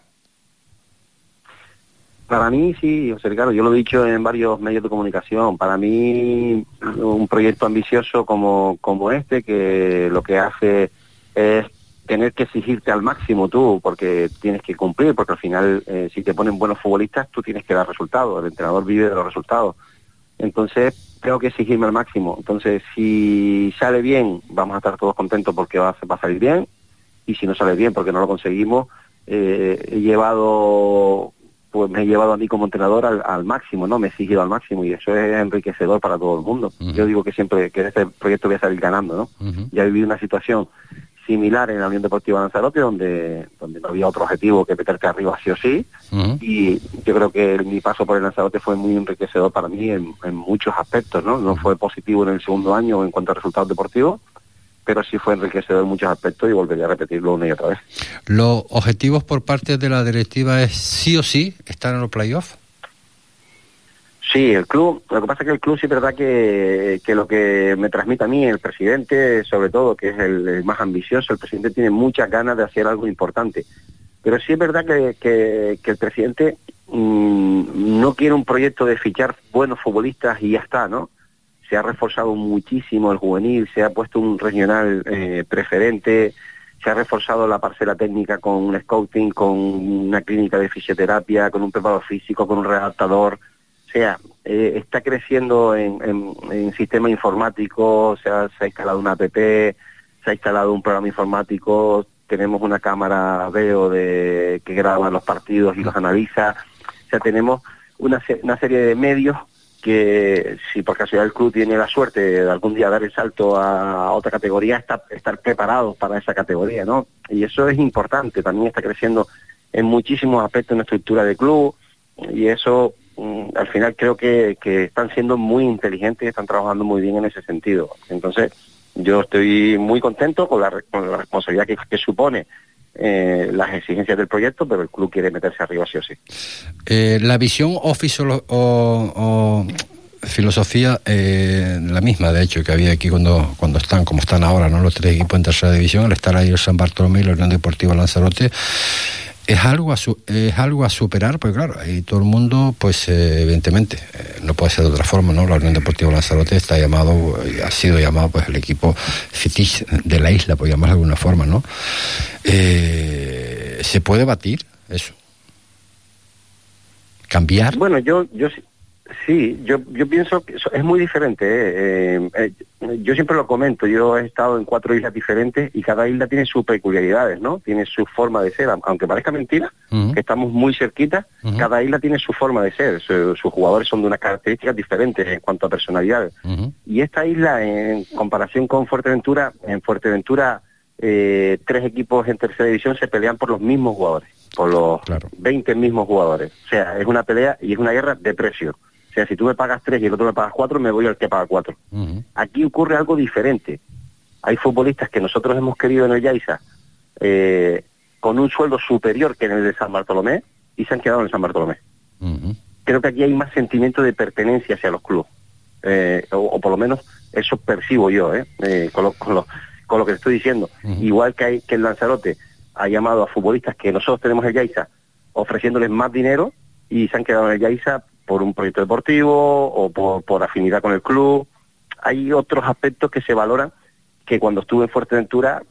Para mí sí, José Ricardo, yo lo he dicho en varios medios de comunicación, para mí un proyecto ambicioso como, como este, que lo que hace es tener que exigirte al máximo tú, porque tienes que cumplir, porque al final eh, si te ponen buenos futbolistas, tú tienes que dar resultados, el entrenador vive de los resultados. Entonces, tengo que exigirme al máximo. Entonces, si sale bien, vamos a estar todos contentos porque va, a salir bien. Y si no sale bien porque no lo conseguimos, eh, he llevado, pues me he llevado a mí como entrenador al, máximo, ¿no? Me he exigido al máximo y eso es enriquecedor para todo el mundo. Yo digo que siempre que este proyecto voy a salir ganando, ¿no? Ya he vivido una situación similar en la Unión Deportiva Lanzarote, donde, donde no había otro objetivo que meterte arriba sí o sí. Y yo creo que mi paso por el Lanzarote fue muy enriquecedor para mí en, muchos aspectos, ¿no? No fue positivo en el segundo año en cuanto a resultados deportivos, pero sí fue enriquecedor en muchos aspectos y volvería a repetirlo una y otra vez. ¿Los objetivos por parte de la directiva es sí o sí estar en los playoffs? Sí, el club, lo que pasa es que el club sí es verdad que, lo que me transmite a mí el presidente, sobre todo, que es el, más ambicioso, el presidente tiene muchas ganas de hacer algo importante. Pero sí es verdad que, el presidente mm, no quiere un proyecto de fichar buenos futbolistas y ya está, ¿no? Se ha reforzado muchísimo el juvenil, se ha puesto un regional eh, preferente, se ha reforzado la parcela técnica con un scouting, con una clínica de fisioterapia, con un preparador físico, con un redactador sea, eh, está creciendo en, sistema informático, se ha, se ha instalado una app, se ha instalado un programa informático, tenemos una cámara veo de que graba los partidos y los analiza, o sea, tenemos una, una serie de medios que si por casualidad el club tiene la suerte de algún día dar el salto a otra categoría, estar preparados para esa categoría, ¿no? Y eso es importante, también está creciendo en muchísimos aspectos en la estructura del club y eso Mm, al final creo que, están siendo muy inteligentes y están trabajando muy bien en ese sentido. Entonces, yo estoy muy contento con la, responsabilidad que, supone eh, las exigencias del proyecto, pero el club quiere meterse arriba sí o sí. Eh, la visión o, o filosofía eh, la misma, de hecho, que había aquí cuando, cuando están, como están ahora, ¿no? Los tres equipos en tercera división, al estar ahí el San Bartolomé y la Unión Deportiva Lanzarote, es algo a es algo a superar porque claro ahí todo el mundo pues eh, evidentemente eh, no puede ser de otra forma no la Unión Deportiva Lanzarote está llamado ha sido llamado pues el equipo fetiche de la isla por llamarlo de alguna forma no eh, se puede batir eso cambiar bueno yo yo Sí, yo, yo pienso que es muy diferente. ¿eh? Eh, eh, yo siempre lo comento, yo he estado en cuatro islas diferentes y cada isla tiene sus peculiaridades, ¿no? Tiene su forma de ser, aunque parezca mentira, que estamos muy cerquita, cada isla tiene su forma de ser, sus jugadores son de unas características diferentes en cuanto a personalidad. Y esta isla, en comparación con Fuerteventura, en Fuerteventura tres equipos en tercera división se pelean por los mismos jugadores, por los 20 mismos jugadores. O sea, es una pelea y es una guerra de precio. O sea, si tú me pagas tres y el otro me pagas cuatro, me voy al que paga cuatro. Aquí ocurre algo diferente. Hay futbolistas que nosotros hemos querido en el Yaiza eh, con un sueldo superior que en el de San Bartolomé y se han quedado en el San Bartolomé. Creo que aquí hay más sentimiento de pertenencia hacia los clubes. Eh, o, por lo menos eso percibo yo, ¿eh? eh con, lo, con, lo, con, lo, que estoy diciendo. Igual que, hay, que el Lanzarote ha llamado a futbolistas que nosotros tenemos en el Yaiza ofreciéndoles más dinero y se han quedado en el Yaiza por un proyecto deportivo o por, afinidad con el club. Hay otros aspectos que se valoran que cuando estuve en Fuerteventura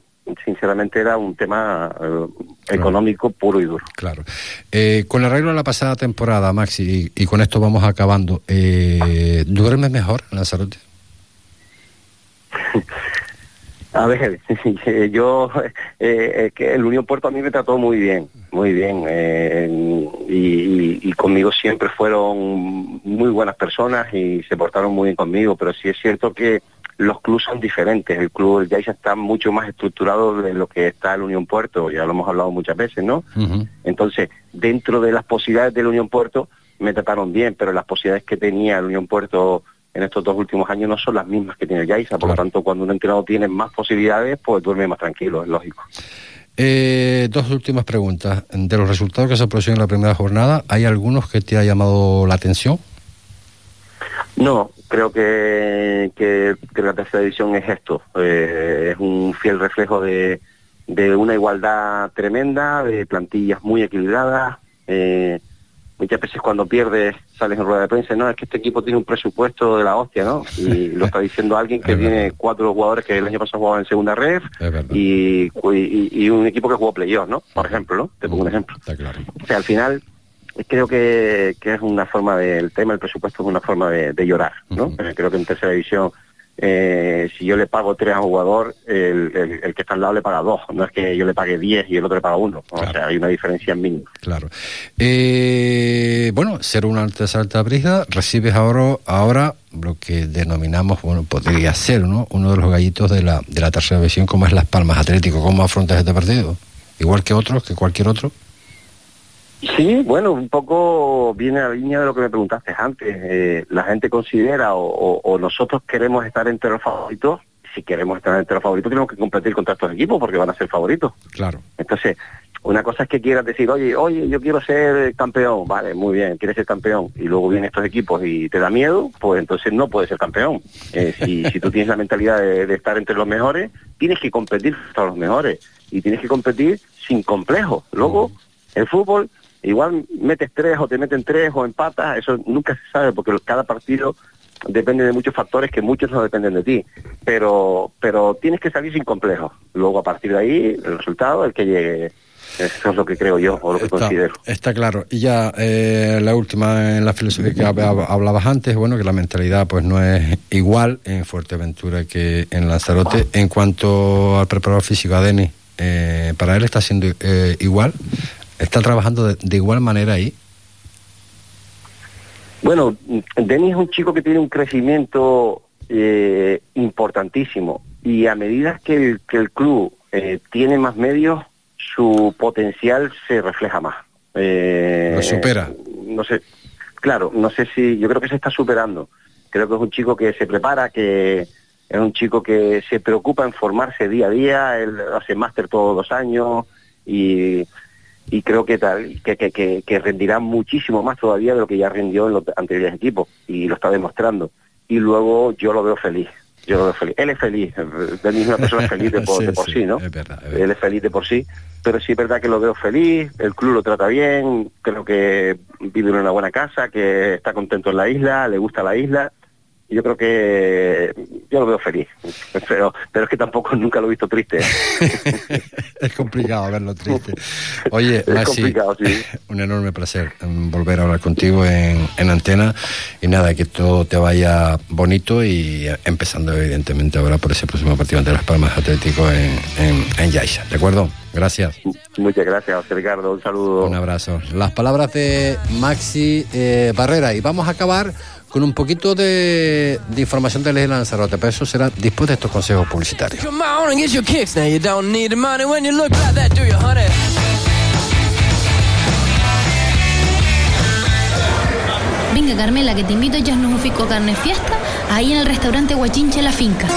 sinceramente era un tema eh, económico puro y duro. Claro. Eh, con arreglo a la pasada temporada, Maxi, y, con esto vamos acabando, eh, ¿duermes mejor, Lanzarote? A ver, yo, eh, que el Unión Puerto a mí me trató muy bien, muy bien, eh, y, conmigo siempre fueron muy buenas personas y se portaron muy bien conmigo, pero sí es cierto que los clubes son diferentes, el club del Yaisa está mucho más estructurado de lo que está el Unión Puerto, ya lo hemos hablado muchas veces, ¿no? Entonces, dentro de las posibilidades del Unión Puerto, me trataron bien, pero las posibilidades que tenía el Unión Puerto en estos dos últimos años no son las mismas que tiene Yaisa, por lo tanto cuando un entrenador tiene más posibilidades, pues duerme más tranquilo, es lógico. Eh, dos últimas preguntas. De los resultados que se produjeron en la primera jornada, ¿hay algunos que te ha llamado la atención? No, creo que, que, la tercera división es esto, eh, es un fiel reflejo de, de, una igualdad tremenda, de plantillas muy equilibradas. Eh, muchas veces cuando pierdes sales en rueda de prensa, no, es que este equipo tiene un presupuesto de la hostia, ¿no? Y lo está diciendo alguien que tiene cuatro jugadores que el año pasado jugaban en segunda red y, y, un equipo que jugó playoff, ¿no? Por ejemplo, ¿no? Te pongo un ejemplo. claro. O sea, al final creo que, que es una forma del tema, el presupuesto es una forma de, llorar, ¿no? Creo que en tercera división eh, si yo le pago tres a un jugador, el, que está al lado le paga dos. No es que yo le pague diez y el otro le paga uno. O sea, hay una diferencia mínima. Claro. Eh, bueno, ser una alta alta brisa, recibes ahora, ahora lo que denominamos, bueno, podría ser, ¿no? Uno de los gallitos de la, de la tercera división, como es Las Palmas Atlético. ¿Cómo afrontas este partido? Igual que otros, que cualquier otro. Sí, bueno, un poco viene a la línea de lo que me preguntaste antes. Eh, la gente considera o, nosotros queremos estar entre los favoritos. Si queremos estar entre los favoritos, tenemos que competir contra estos equipos porque van a ser favoritos. Claro. Entonces, una cosa es que quieras decir, oye, oye, yo quiero ser campeón. Vale, muy bien, quieres ser campeón. Y luego vienen estos equipos y te da miedo, pues entonces no puedes ser campeón. Eh, si, si tú tienes la mentalidad de, de estar entre los mejores, tienes que competir contra los mejores. Y tienes que competir sin complejo. Luego, el fútbol Igual metes tres o te meten tres o empatas, eso nunca se sabe porque cada partido depende de muchos factores que muchos no dependen de ti. Pero, pero tienes que salir sin complejo. Luego a partir de ahí, el resultado, el que llegue. Eso es lo que creo yo o lo que considero. Está claro. Y ya eh, la última en la filosofía que hablabas antes, bueno, que la mentalidad pues no es igual en Fuerteventura que en Lanzarote. En cuanto al preparador físico, a Denis, eh, para él está siendo eh, igual. ¿Está trabajando de, igual manera ahí? Bueno, Denis es un chico que tiene un crecimiento eh, importantísimo y a medida que el, club eh, tiene más medios, su potencial se refleja más. Eh, Lo supera. No sé, claro, no sé si, yo creo que se está superando. Creo que es un chico que se prepara, que es un chico que se preocupa en formarse día a día, él hace máster todos los años y y creo que tal que, que, que, rendirá muchísimo más todavía de lo que ya rindió en los anteriores equipos y lo está demostrando. Y luego yo lo veo feliz yo lo veo feliz. Él es feliz él es una persona feliz de por sí, no él es feliz de por sí pero sí es verdad que lo veo feliz el club lo trata bien creo que vive en una buena casa que está contento en la isla le gusta la isla yo creo que yo lo veo feliz, pero, pero es que tampoco nunca lo he visto triste. es complicado verlo triste. Oye, es un enorme placer volver a hablar contigo en, en, antena y nada, que todo te vaya bonito y empezando evidentemente ahora por ese próximo partido ante Las Palmas Atlético en, en, en Yaisa, ¿de acuerdo? Gracias. Muchas gracias, Ricardo. Un saludo. Un abrazo. Las palabras de Maxi eh, Barrera. Y vamos a acabar con un poquito de, de información de Ley Lanzarote, pero eso será después de estos consejos publicitarios. Venga, Carmela, que te invito a echarnos un fico carne fiesta ahí en el restaurante Guachinche La Finca.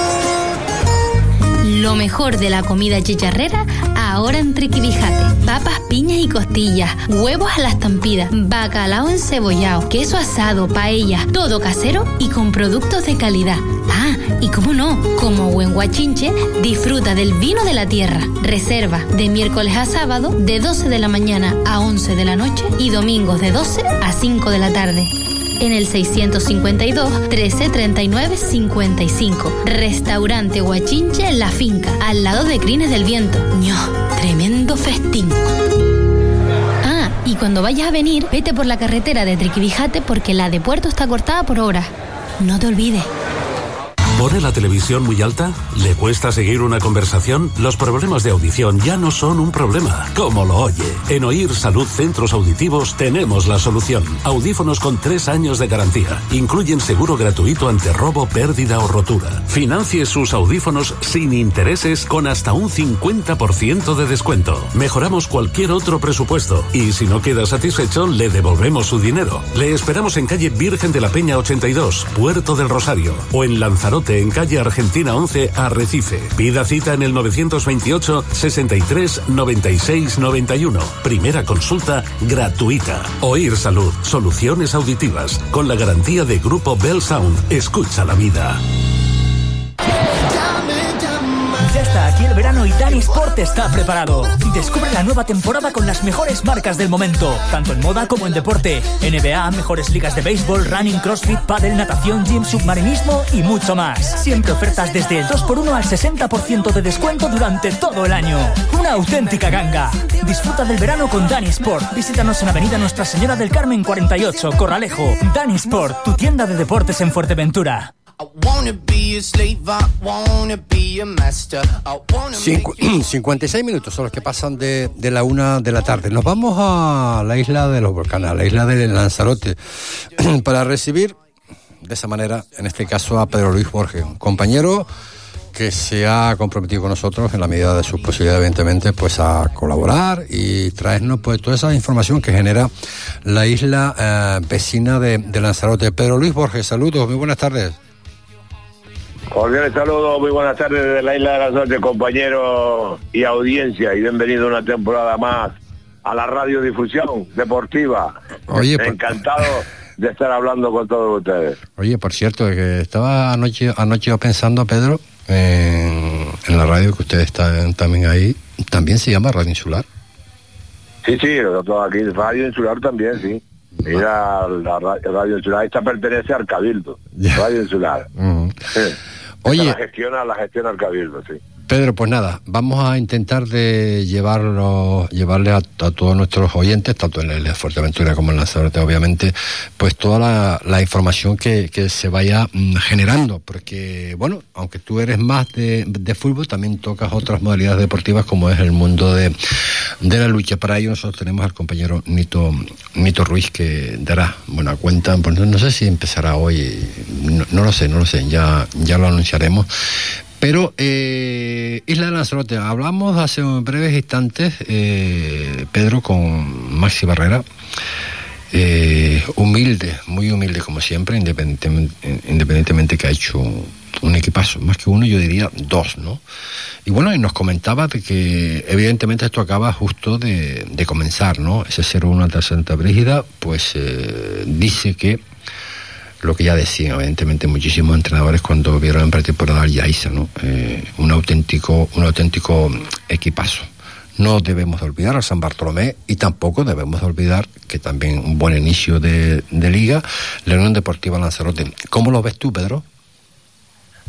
Lo mejor de la comida chicharrera ahora en Triquibijate. Papas, piñas y costillas, huevos a la estampida, bacalao encebollado, queso asado, paella, todo casero y con productos de calidad. Ah, y cómo no, como buen guachinche, disfruta del vino de la tierra. Reserva de miércoles a sábado de 12 de la mañana a 11 de la noche y domingos de 12 a 5 de la tarde. En el 652 1339 55. Restaurante Huachinche La Finca, al lado de Crines del Viento. ¡Ño! Tremendo festín. Ah, y cuando vayas a venir, vete por la carretera de Triquibijate porque la de Puerto está cortada por hora. No te olvides. ¿Pone la televisión muy alta? ¿Le cuesta seguir una conversación? Los problemas de audición ya no son un problema, como lo oye. En Oír Salud Centros Auditivos tenemos la solución. Audífonos con tres años de garantía. Incluyen seguro gratuito ante robo, pérdida o rotura. Financie sus audífonos sin intereses con hasta un 50% de descuento. Mejoramos cualquier otro presupuesto y si no queda satisfecho le devolvemos su dinero. Le esperamos en calle Virgen de la Peña 82, Puerto del Rosario o en Lanzarote en calle Argentina 11, Arrecife. Pida cita en el 928 63 96 91. Primera consulta gratuita. Oír Salud. Soluciones auditivas. Con la garantía de Grupo Bell Sound. Escucha la vida. Aquí el verano y Dani Sport está preparado. Descubre la nueva temporada con las mejores marcas del momento, tanto en moda como en deporte. NBA, mejores ligas de béisbol, running, crossfit, paddle, natación, gym, submarinismo y mucho más. Siempre ofertas desde el 2x1 al 60% de descuento durante todo el año. Una auténtica ganga. Disfruta del verano con Dani Sport. Visítanos en Avenida Nuestra Señora del Carmen 48, Corralejo. Dani Sport, tu tienda de deportes en Fuerteventura. Cincu- 56 minutos son los que pasan de, de la una de la tarde. Nos vamos a la isla de los volcanes, a la isla de Lanzarote, para recibir de esa manera, en este caso, a Pedro Luis Borges, un compañero que se ha comprometido con nosotros en la medida de sus posibilidades, evidentemente, pues a colaborar y traernos pues toda esa información que genera la isla eh, vecina de, de Lanzarote. Pedro Luis Borges, saludos, muy buenas tardes. Cordiales saludos, muy buenas tardes desde la isla de las noches, compañeros y audiencia, y bienvenido una temporada más a la radiodifusión deportiva. Oye, encantado de estar hablando con todos ustedes. Oye, por cierto, que estaba anoche, anoche yo pensando, Pedro, en, en la radio que ustedes están también ahí, también se llama Radio Insular. Sí, sí, nosotros aquí, Radio Insular también, sí. Mira, la ra- Radio Insular, esta pertenece al Cabildo, Radio Insular. Sí. Oye. La gestiona, la gestiona el Cabildo, sí. Pedro, pues nada, vamos a intentar de llevarlo, llevarle a, todos nuestros oyentes, tanto en el Fuerteventura como en Lanzarote, obviamente, pues toda la, información que, se vaya mm, generando, porque, bueno, aunque tú eres más de, fútbol, también tocas otras modalidades deportivas como es el mundo de, de la lucha. Para ello nosotros tenemos al compañero Nito, Nito Ruiz que dará buena cuenta, pues no, no sé si empezará hoy, no, no lo sé, no lo sé, ya, ya lo anunciaremos. Pero eh, Isla de Lanzarote, hablamos hace breves instantes, eh, Pedro, con Maxi Barrera, eh, humilde, muy humilde como siempre, independientemente, independientemente que ha hecho un equipazo, más que uno, yo diría dos, ¿no? Y bueno, y nos comentaba de que evidentemente esto acaba justo de, comenzar, ¿no? Ese 0-1 ante Santa Brígida, pues dice que lo que ya decían, evidentemente, muchísimos entrenadores cuando vieron en pretemporada al Yaiza, ¿no? Eh, un auténtico, un auténtico equipazo. No debemos de olvidar a San Bartolomé y tampoco debemos de olvidar que también un buen inicio de, liga, la Unión Deportiva Lanzarote. ¿Cómo lo ves tú, Pedro?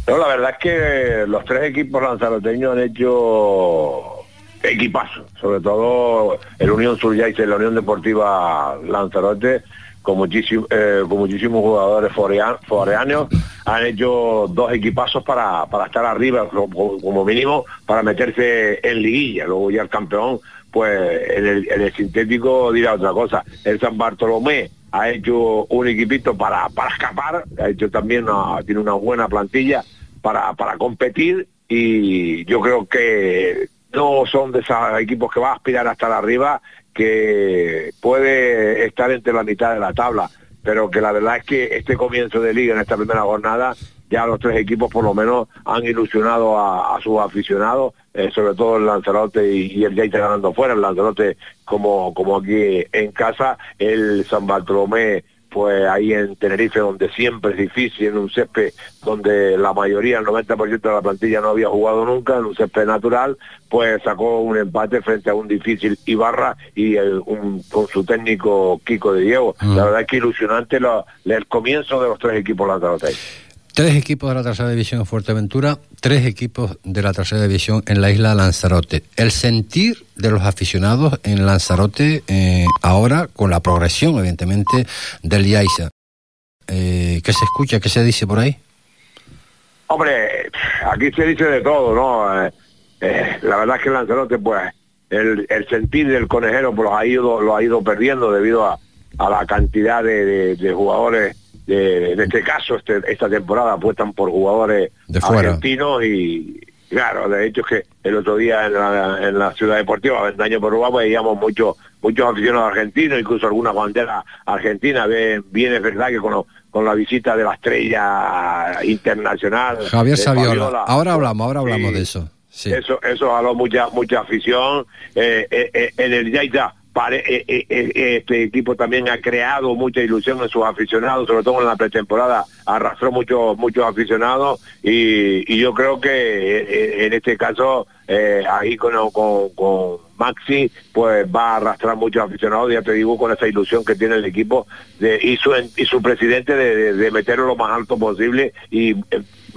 No, la verdad es que los tres equipos lanzaroteños han hecho equipazo, sobre todo el Unión Suryaise y la Unión Deportiva Lanzarote, con, muchísimo, eh, con muchísimos jugadores forea- foreanos, han hecho dos equipazos para, para estar arriba, como, mínimo, para meterse en liguilla. Luego ya el campeón, pues en el, sintético dirá otra cosa. El San Bartolomé ha hecho un equipito para, para escapar, ha hecho también tiene una buena plantilla para, para competir y yo creo que no son de esos equipos que va a aspirar a estar arriba, que puede estar entre la mitad de la tabla, pero que la verdad es que este comienzo de liga en esta primera jornada, ya los tres equipos por lo menos han ilusionado a, sus aficionados, eh, sobre todo el Lanzarote y, el Yaita ganando fuera, el Lanzarote como, como aquí en casa, el San Bartolomé pues ahí en Tenerife, donde siempre es difícil, en un césped donde la mayoría, el 90% de la plantilla no había jugado nunca, en un césped natural, pues sacó un empate frente a un difícil Ibarra y el- un- con su técnico Kiko de Diego. La verdad es que ilusionante lo- el comienzo de los tres equipos lanzaroteños. Tres equipos de la tercera división en Fuerteventura, tres equipos de la tercera división en la isla de Lanzarote. El sentir de los aficionados en Lanzarote eh, ahora con la progresión, evidentemente, del Yaiza. Eh, ¿Qué se escucha? ¿Qué se dice por ahí? Hombre, aquí se dice de todo, ¿no? Eh, la verdad es que Lanzarote, pues, el, sentir del conejero pues, lo ha ido, perdiendo debido a, la cantidad de jugadores, de, en este caso, este- esta temporada apuestan por jugadores De fuera. argentinos y, claro, de hecho es que el otro día en la, en la ciudad deportiva, Vendaño por Uruguay, veíamos muchos muchos aficionados argentinos, incluso algunas banderas argentinas. Bien, bien es verdad que con, lo- con la visita de la estrella internacional. Javier Saviola. Fabiola, Ahora hablamos, ahora hablamos de eso. Sí. Eso, eso jaló mucha, mucha afición. Eh, eh, eh, en el Yaita, eh, eh, eh, este equipo también ha creado mucha ilusión en sus aficionados, sobre todo en la pretemporada, arrastró muchos muchos aficionados y, yo creo que en este caso, ahí con, con, con Maxi, pues va a arrastrar muchos aficionados, ya te digo, con esa ilusión que tiene el equipo de, y, su, y su presidente de, de- meterlo lo más alto posible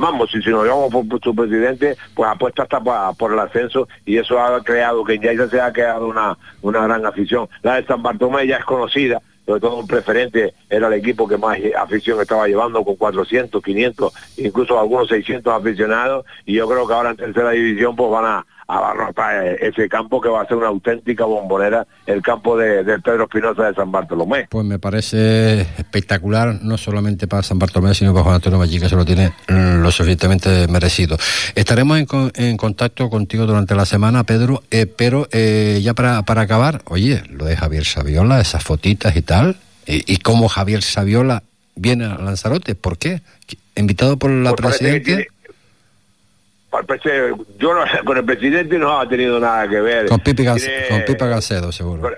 vamos, si, si nos llevamos por, por su presidente, pues apuesta hasta pa- por el ascenso y eso ha creado que Yaiza se ha creado una, una gran afición. La de San Bartolomé ya es conocida, sobre todo un preferente era el equipo que más afición estaba llevando con 400, 500, incluso algunos 600 aficionados y yo creo que ahora en tercera división pues van a abarrotar eh, ese campo que va a ser una auténtica bombonera, el campo de, de Pedro Espinosa de San Bartolomé. Pues me parece espectacular, no solamente para San Bartolomé, sino para Juan Antonio Valli, que se lo tiene mm, lo suficientemente merecido. Estaremos en, con- en contacto contigo durante la semana, Pedro, eh, pero eh, ya para, para acabar, oye, lo de Javier Saviola, esas fotitas y tal, y, y cómo Javier Saviola viene a Lanzarote, ¿por qué? Invitado por la Pues presidenta. Yo no- con el presidente no ha tenido nada que ver. Con Pipi, Gan- Tiene- con Pipa Gancedo, seguro. con,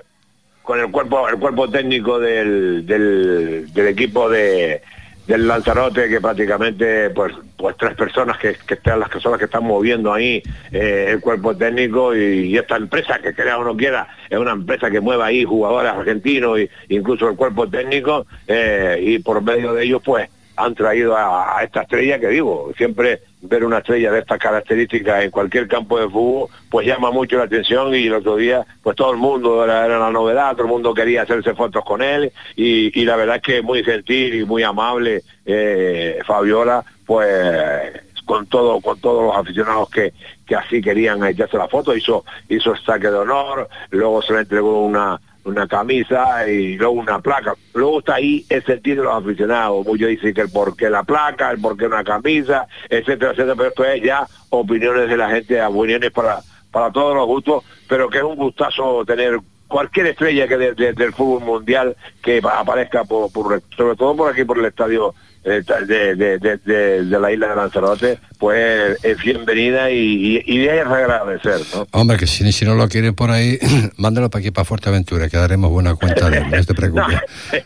con el cuerpo el cuerpo técnico del, del, del equipo de del Lanzarote que prácticamente pues pues tres personas que, que están las que son las que están moviendo ahí eh, el cuerpo técnico y, y esta empresa que crea o no quiera es una empresa que mueve ahí jugadores argentinos e incluso el cuerpo técnico eh, y por medio de ellos pues han traído a, esta estrella que digo, siempre ver una estrella de estas características en cualquier campo de fútbol, pues llama mucho la atención y el otro día, pues todo el mundo era, era la novedad, todo el mundo quería hacerse fotos con él y, la verdad es que muy gentil y muy amable eh, Fabiola, pues con todo con todos los aficionados que, que así querían echarse la foto, hizo hizo saque de honor, luego se le entregó una una camisa y luego una placa. Luego está ahí el sentir de los aficionados. Muchos dicen que el por qué la placa, el por qué una camisa, etcétera, etcétera. Pero esto es ya opiniones de la gente, opiniones para, para todos los gustos, pero que es un gustazo tener cualquier estrella que de- de- del fútbol mundial que pa- aparezca por, por- sobre todo por aquí por el estadio de, de- de- de- de la isla de Lanzarote, pues es bienvenida y, y, y es agradecer, ¿no? Hombre, que si, si no lo quieren por ahí, mándalo para aquí, para Fuerteventura, que daremos buena cuenta de él, no te preocupes.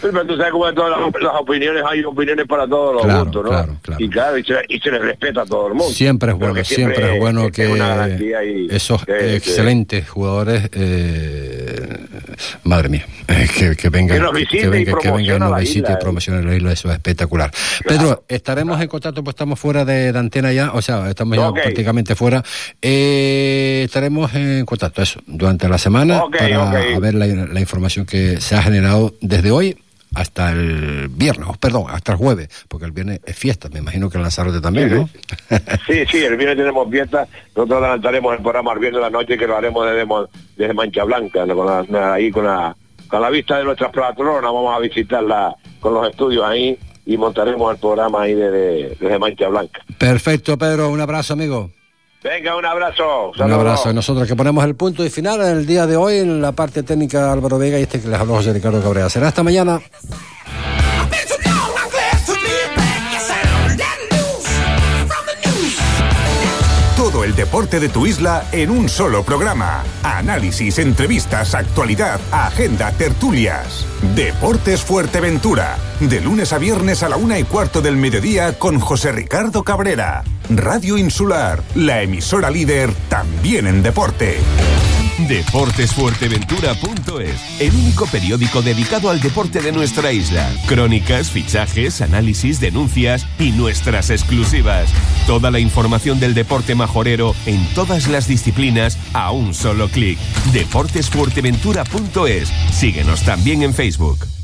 Pero tú sabes cómo en todas las, las opiniones hay opiniones para todos los Claro, gustos, ¿no? claro, Y claro, y se, y se les respeta a todo el mundo. Siempre es bueno, siempre, es bueno que es esos que- excelentes jugadores, eh, madre mía, eh, que, que vengan, Que nos que, visite y que vengan y nos visite isla, y promocione la isla, eso es espectacular. Pedro, estaremos en contacto, pues estamos fuera de, de antena ya, o sea, estamos ya prácticamente fuera. Eh, estaremos en contacto, eso, durante la semana para ver la, la información que se ha generado desde hoy hasta el viernes, perdón, hasta el jueves, porque el viernes es fiesta, me imagino que en Lanzarote también, ¿no? Sí, sí, el viernes tenemos fiesta. Nosotros adelantaremos el programa el viernes de la noche que lo haremos desde Mancha Blanca, con la- ahí con la, con la vista de nuestras patronas. Vamos a visitarla con los estudios ahí y montaremos el programa ahí desde, desde Mancha Blanca. Perfecto, Pedro, un abrazo, amigo. Venga, un abrazo. Un abrazo. Nosotros que ponemos el punto y final en el día de hoy en la parte técnica Álvaro Vega y este que les habló José Ricardo Cabrera. Será hasta mañana. Deporte de tu isla en un solo programa. Análisis, entrevistas, actualidad, agenda, tertulias. Deportes Fuerteventura. De lunes a viernes a la una y cuarto del mediodía con José Ricardo Cabrera. Radio Insular, la emisora líder también en deporte. Deportesfuerteventura.es, el único periódico dedicado al deporte de nuestra isla. Crónicas, fichajes, análisis, denuncias y nuestras exclusivas. Toda la información del deporte majorero en todas las disciplinas a un solo clic. Deportesfuerteventura.es. Síguenos también en Facebook.